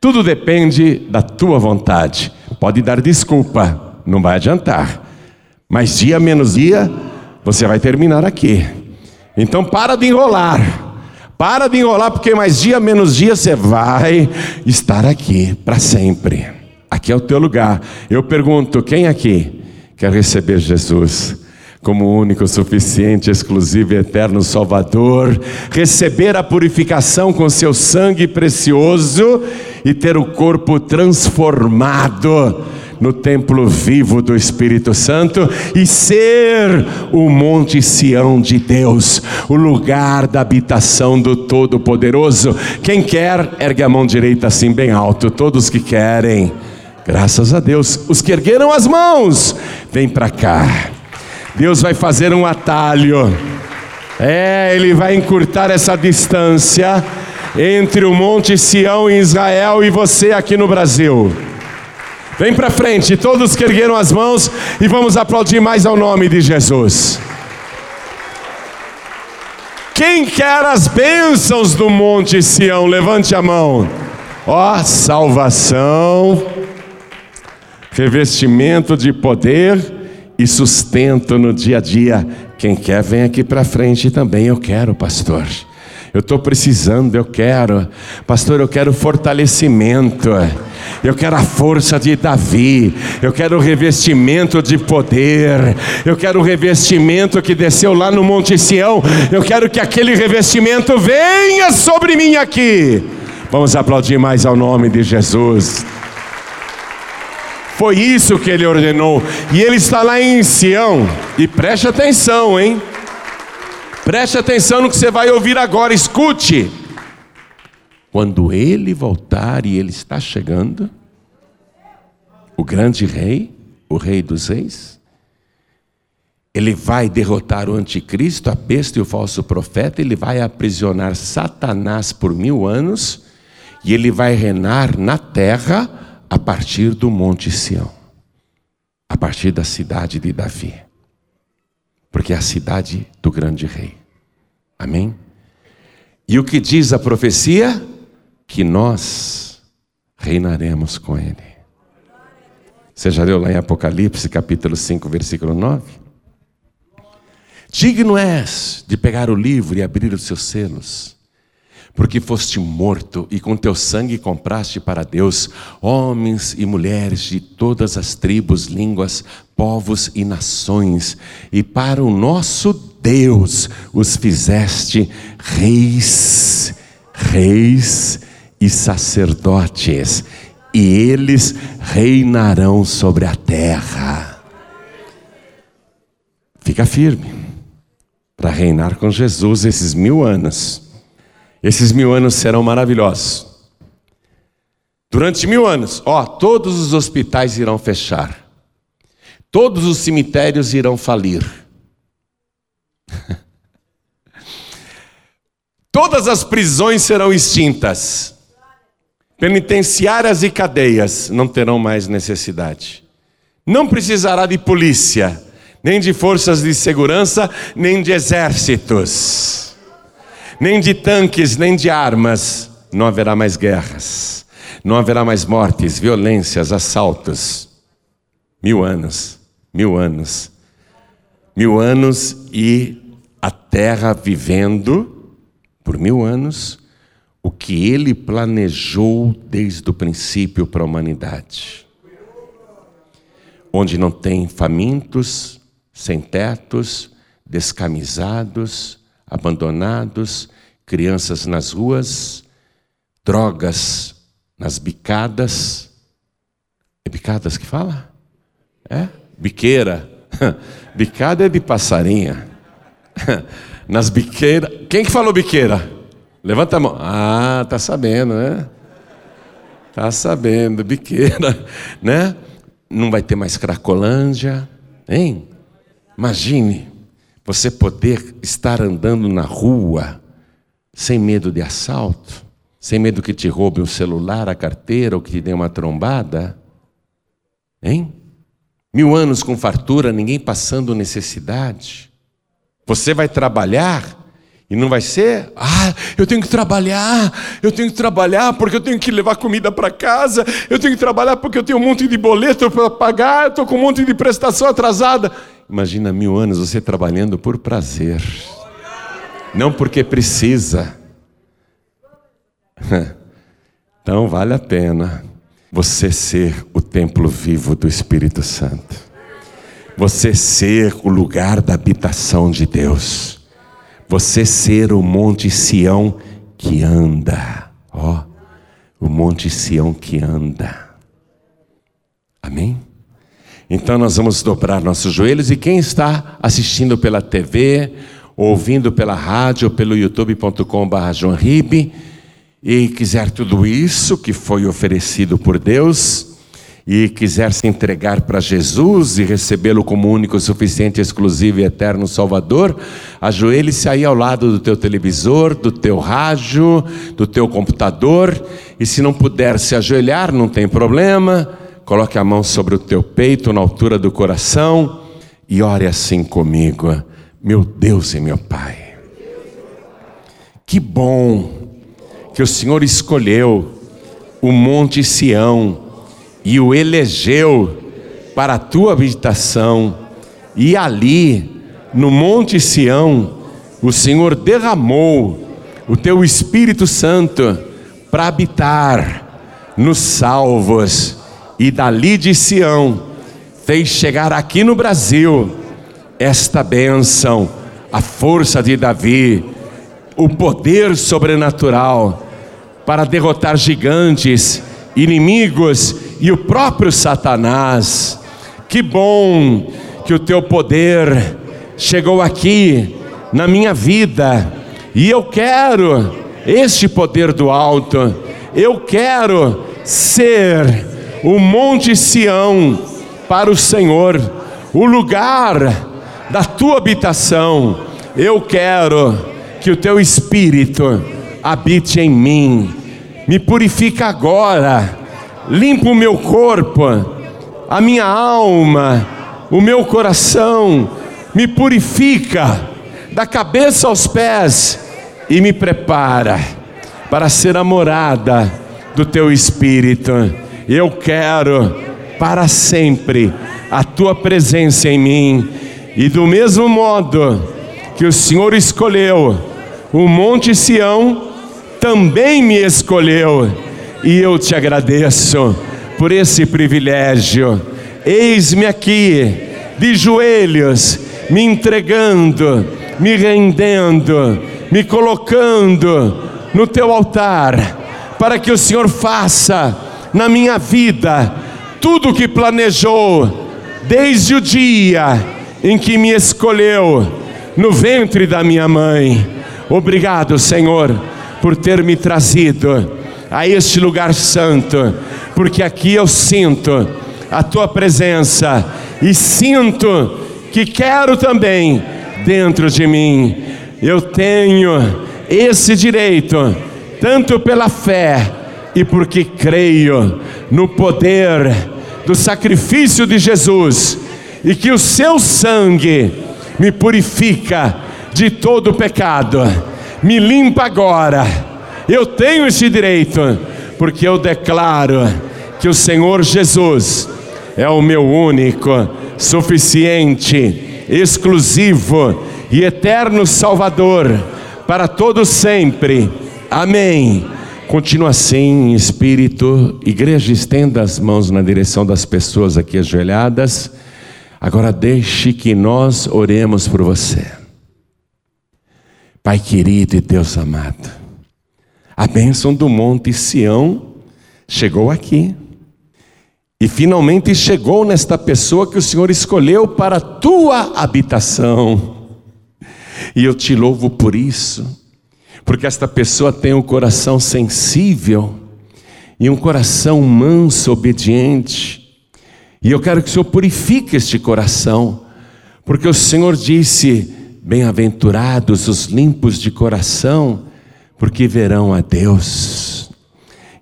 Speaker 1: Tudo depende da tua vontade. Pode dar desculpa, não vai adiantar. Mas dia menos dia, você vai terminar aqui. Então para de enrolar. Para de enrolar, porque mais dia menos dia você vai estar aqui para sempre. Aqui é o teu lugar. Eu pergunto: quem aqui quer receber Jesus? como único, suficiente, exclusivo e eterno Salvador, receber a purificação com seu sangue precioso e ter o corpo transformado no templo vivo do Espírito Santo e ser o Monte Sião de Deus, o lugar da habitação do Todo-Poderoso. Quem quer, ergue a mão direita assim bem alto, todos que querem. Graças a Deus. Os que ergueram as mãos, vem para cá. Deus vai fazer um atalho. É, ele vai encurtar essa distância entre o Monte Sião em Israel e você aqui no Brasil. Vem para frente, todos que ergueram as mãos e vamos aplaudir mais ao nome de Jesus. Quem quer as bênçãos do Monte Sião, levante a mão. Ó, salvação, revestimento de poder e sustento no dia a dia. Quem quer, vem aqui para frente também. Eu quero, pastor. Eu estou precisando, eu quero, pastor, eu quero fortalecimento, eu quero a força de Davi, eu quero o revestimento de poder, eu quero o revestimento que desceu lá no Monte Sião, eu quero que aquele revestimento venha sobre mim aqui. Vamos aplaudir mais ao nome de Jesus. Foi isso que ele ordenou, e ele está lá em Sião, e preste atenção, hein? Preste atenção no que você vai ouvir agora, escute. Quando ele voltar e ele está chegando, o grande rei, o rei dos reis, ele vai derrotar o anticristo, a besta e o falso profeta, ele vai aprisionar Satanás por mil anos e ele vai reinar na terra a partir do Monte Sião, a partir da cidade de Davi porque é a cidade do grande rei. Amém? E o que diz a profecia? Que nós reinaremos com Ele. Você já leu lá em Apocalipse, capítulo 5, versículo 9? Digno és de pegar o livro e abrir os seus selos, porque foste morto e com teu sangue compraste para Deus homens e mulheres de todas as tribos, línguas, povos e nações, e para o nosso Deus os fizeste reis, reis e sacerdotes e eles reinarão sobre a terra. Fica firme para reinar com Jesus esses mil anos. Esses mil anos serão maravilhosos. Durante mil anos, ó, todos os hospitais irão fechar, todos os cemitérios irão falir, todas as prisões serão extintas. Penitenciárias e cadeias não terão mais necessidade. Não precisará de polícia, nem de forças de segurança, nem de exércitos, nem de tanques, nem de armas. Não haverá mais guerras, não haverá mais mortes, violências, assaltos. Mil anos, mil anos, mil anos e a terra vivendo por mil anos o que ele planejou desde o princípio para a humanidade. Onde não tem famintos, sem tetos, descamisados, abandonados, crianças nas ruas, drogas nas bicadas. É bicadas que fala? É? Biqueira. Bicada é de passarinha. Nas biqueiras. Quem que falou biqueira? Levanta a mão. Ah, tá sabendo, né? Tá sabendo, biqueira, né? Não vai ter mais cracolândia, hein? Imagine você poder estar andando na rua sem medo de assalto, sem medo que te roube um celular, a carteira ou que te dê uma trombada, hein? Mil anos com fartura, ninguém passando necessidade. Você vai trabalhar e não vai ser, ah, eu tenho que trabalhar, eu tenho que trabalhar porque eu tenho que levar comida para casa, eu tenho que trabalhar porque eu tenho um monte de boleto para pagar, eu estou com um monte de prestação atrasada. Imagina mil anos você trabalhando por prazer, não porque precisa. Então vale a pena você ser o templo vivo do Espírito Santo, você ser o lugar da habitação de Deus você ser o monte Sião que anda, ó, o monte Sião que anda. Amém? Então nós vamos dobrar nossos joelhos e quem está assistindo pela TV, ouvindo pela rádio, pelo youtube.com.br e quiser tudo isso que foi oferecido por Deus, e quiser se entregar para Jesus e recebê-lo como único, suficiente, exclusivo e eterno Salvador, ajoelhe-se aí ao lado do teu televisor, do teu rádio, do teu computador, e se não puder se ajoelhar, não tem problema, coloque a mão sobre o teu peito, na altura do coração, e ore assim comigo, meu Deus e meu Pai. Que bom que o Senhor escolheu o Monte Sião e o elegeu para a tua habitação, e ali, no Monte Sião, o Senhor derramou o teu Espírito Santo para habitar nos salvos, e dali de Sião fez chegar aqui no Brasil esta bênção, a força de Davi, o poder sobrenatural para derrotar gigantes, inimigos e o próprio Satanás. Que bom que o teu poder chegou aqui na minha vida e eu quero este poder do alto. Eu quero ser o Monte Sião para o Senhor, o lugar da tua habitação. Eu quero que o teu espírito habite em mim. Me purifica agora. Limpa o meu corpo, a minha alma, o meu coração, me purifica da cabeça aos pés, e me prepara para ser a morada do teu espírito. Eu quero para sempre a tua presença em mim, e do mesmo modo que o Senhor escolheu o Monte Sião, também me escolheu, e eu te agradeço por esse privilégio. Eis-me aqui, de joelhos, me entregando, me rendendo, me colocando no teu altar, para que o Senhor faça na minha vida tudo o que planejou, desde o dia em que me escolheu no ventre da minha mãe. Obrigado, Senhor, por ter me trazido a este lugar santo, porque aqui eu sinto a tua presença e sinto que quero também dentro de mim. Eu tenho esse direito, tanto pela fé e porque creio no poder do sacrifício de Jesus e que o seu sangue me purifica de todo pecado, me limpa agora. Eu tenho esse direito, porque eu declaro que o Senhor Jesus é o meu único, suficiente, exclusivo e eterno Salvador para todos sempre. Amém. Continua assim, espírito. Igreja, estenda as mãos na direção das pessoas aqui ajoelhadas. Agora deixe que nós oremos por você. Pai querido e Deus amado, a bênção do Monte Sião chegou aqui. E finalmente chegou nesta pessoa que o Senhor escolheu para a tua habitação. E eu te louvo por isso, porque esta pessoa tem um coração sensível e um coração manso, obediente. E eu quero que o Senhor purifique este coração, porque o Senhor disse: Bem-aventurados os limpos de coração, porque verão a Deus.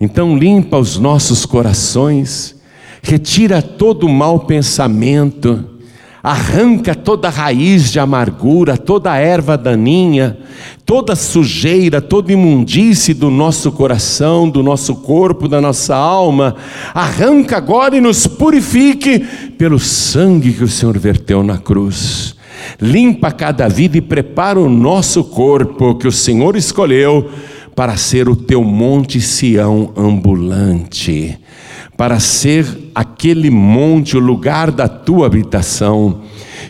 Speaker 1: Então, limpa os nossos corações retira todo o mau pensamento, arranca toda raiz de amargura, toda erva daninha, toda sujeira, toda imundície do nosso coração, do nosso corpo, da nossa alma, arranca agora e nos purifique pelo sangue que o Senhor verteu na cruz. Limpa cada vida e prepara o nosso corpo que o Senhor escolheu para ser o teu monte Sião ambulante para ser aquele monte, o lugar da tua habitação.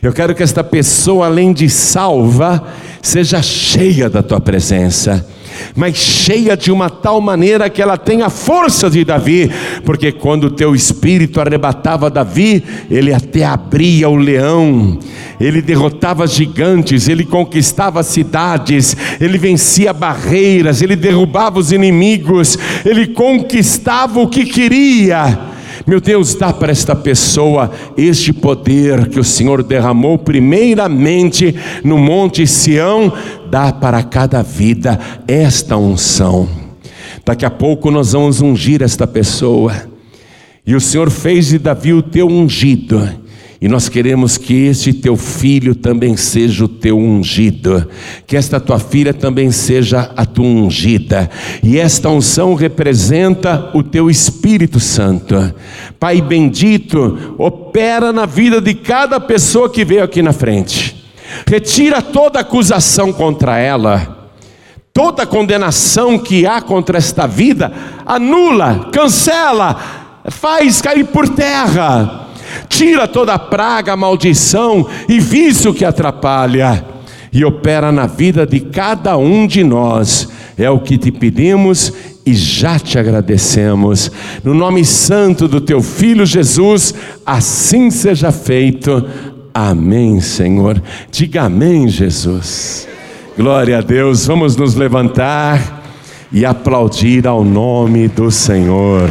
Speaker 1: Eu quero que esta pessoa, além de salva, seja cheia da tua presença mas cheia de uma tal maneira que ela tenha força de Davi, porque quando o teu espírito arrebatava Davi, ele até abria o leão, ele derrotava gigantes, ele conquistava cidades, ele vencia barreiras, ele derrubava os inimigos, ele conquistava o que queria. Meu Deus, dá para esta pessoa este poder que o Senhor derramou primeiramente no Monte Sião, dá para cada vida esta unção. Daqui a pouco nós vamos ungir esta pessoa. E o Senhor fez de Davi o teu ungido e nós queremos que este teu filho também seja o teu ungido, que esta tua filha também seja a tua ungida, e esta unção representa o teu Espírito Santo. Pai bendito, opera na vida de cada pessoa que veio aqui na frente, retira toda acusação contra ela, toda condenação que há contra esta vida, anula, cancela, faz cair por terra tira toda praga, maldição e vício que atrapalha e opera na vida de cada um de nós. É o que te pedimos e já te agradecemos. No nome santo do teu filho Jesus, assim seja feito. Amém, Senhor. Diga amém, Jesus. Glória a Deus. Vamos nos levantar e aplaudir ao nome do Senhor.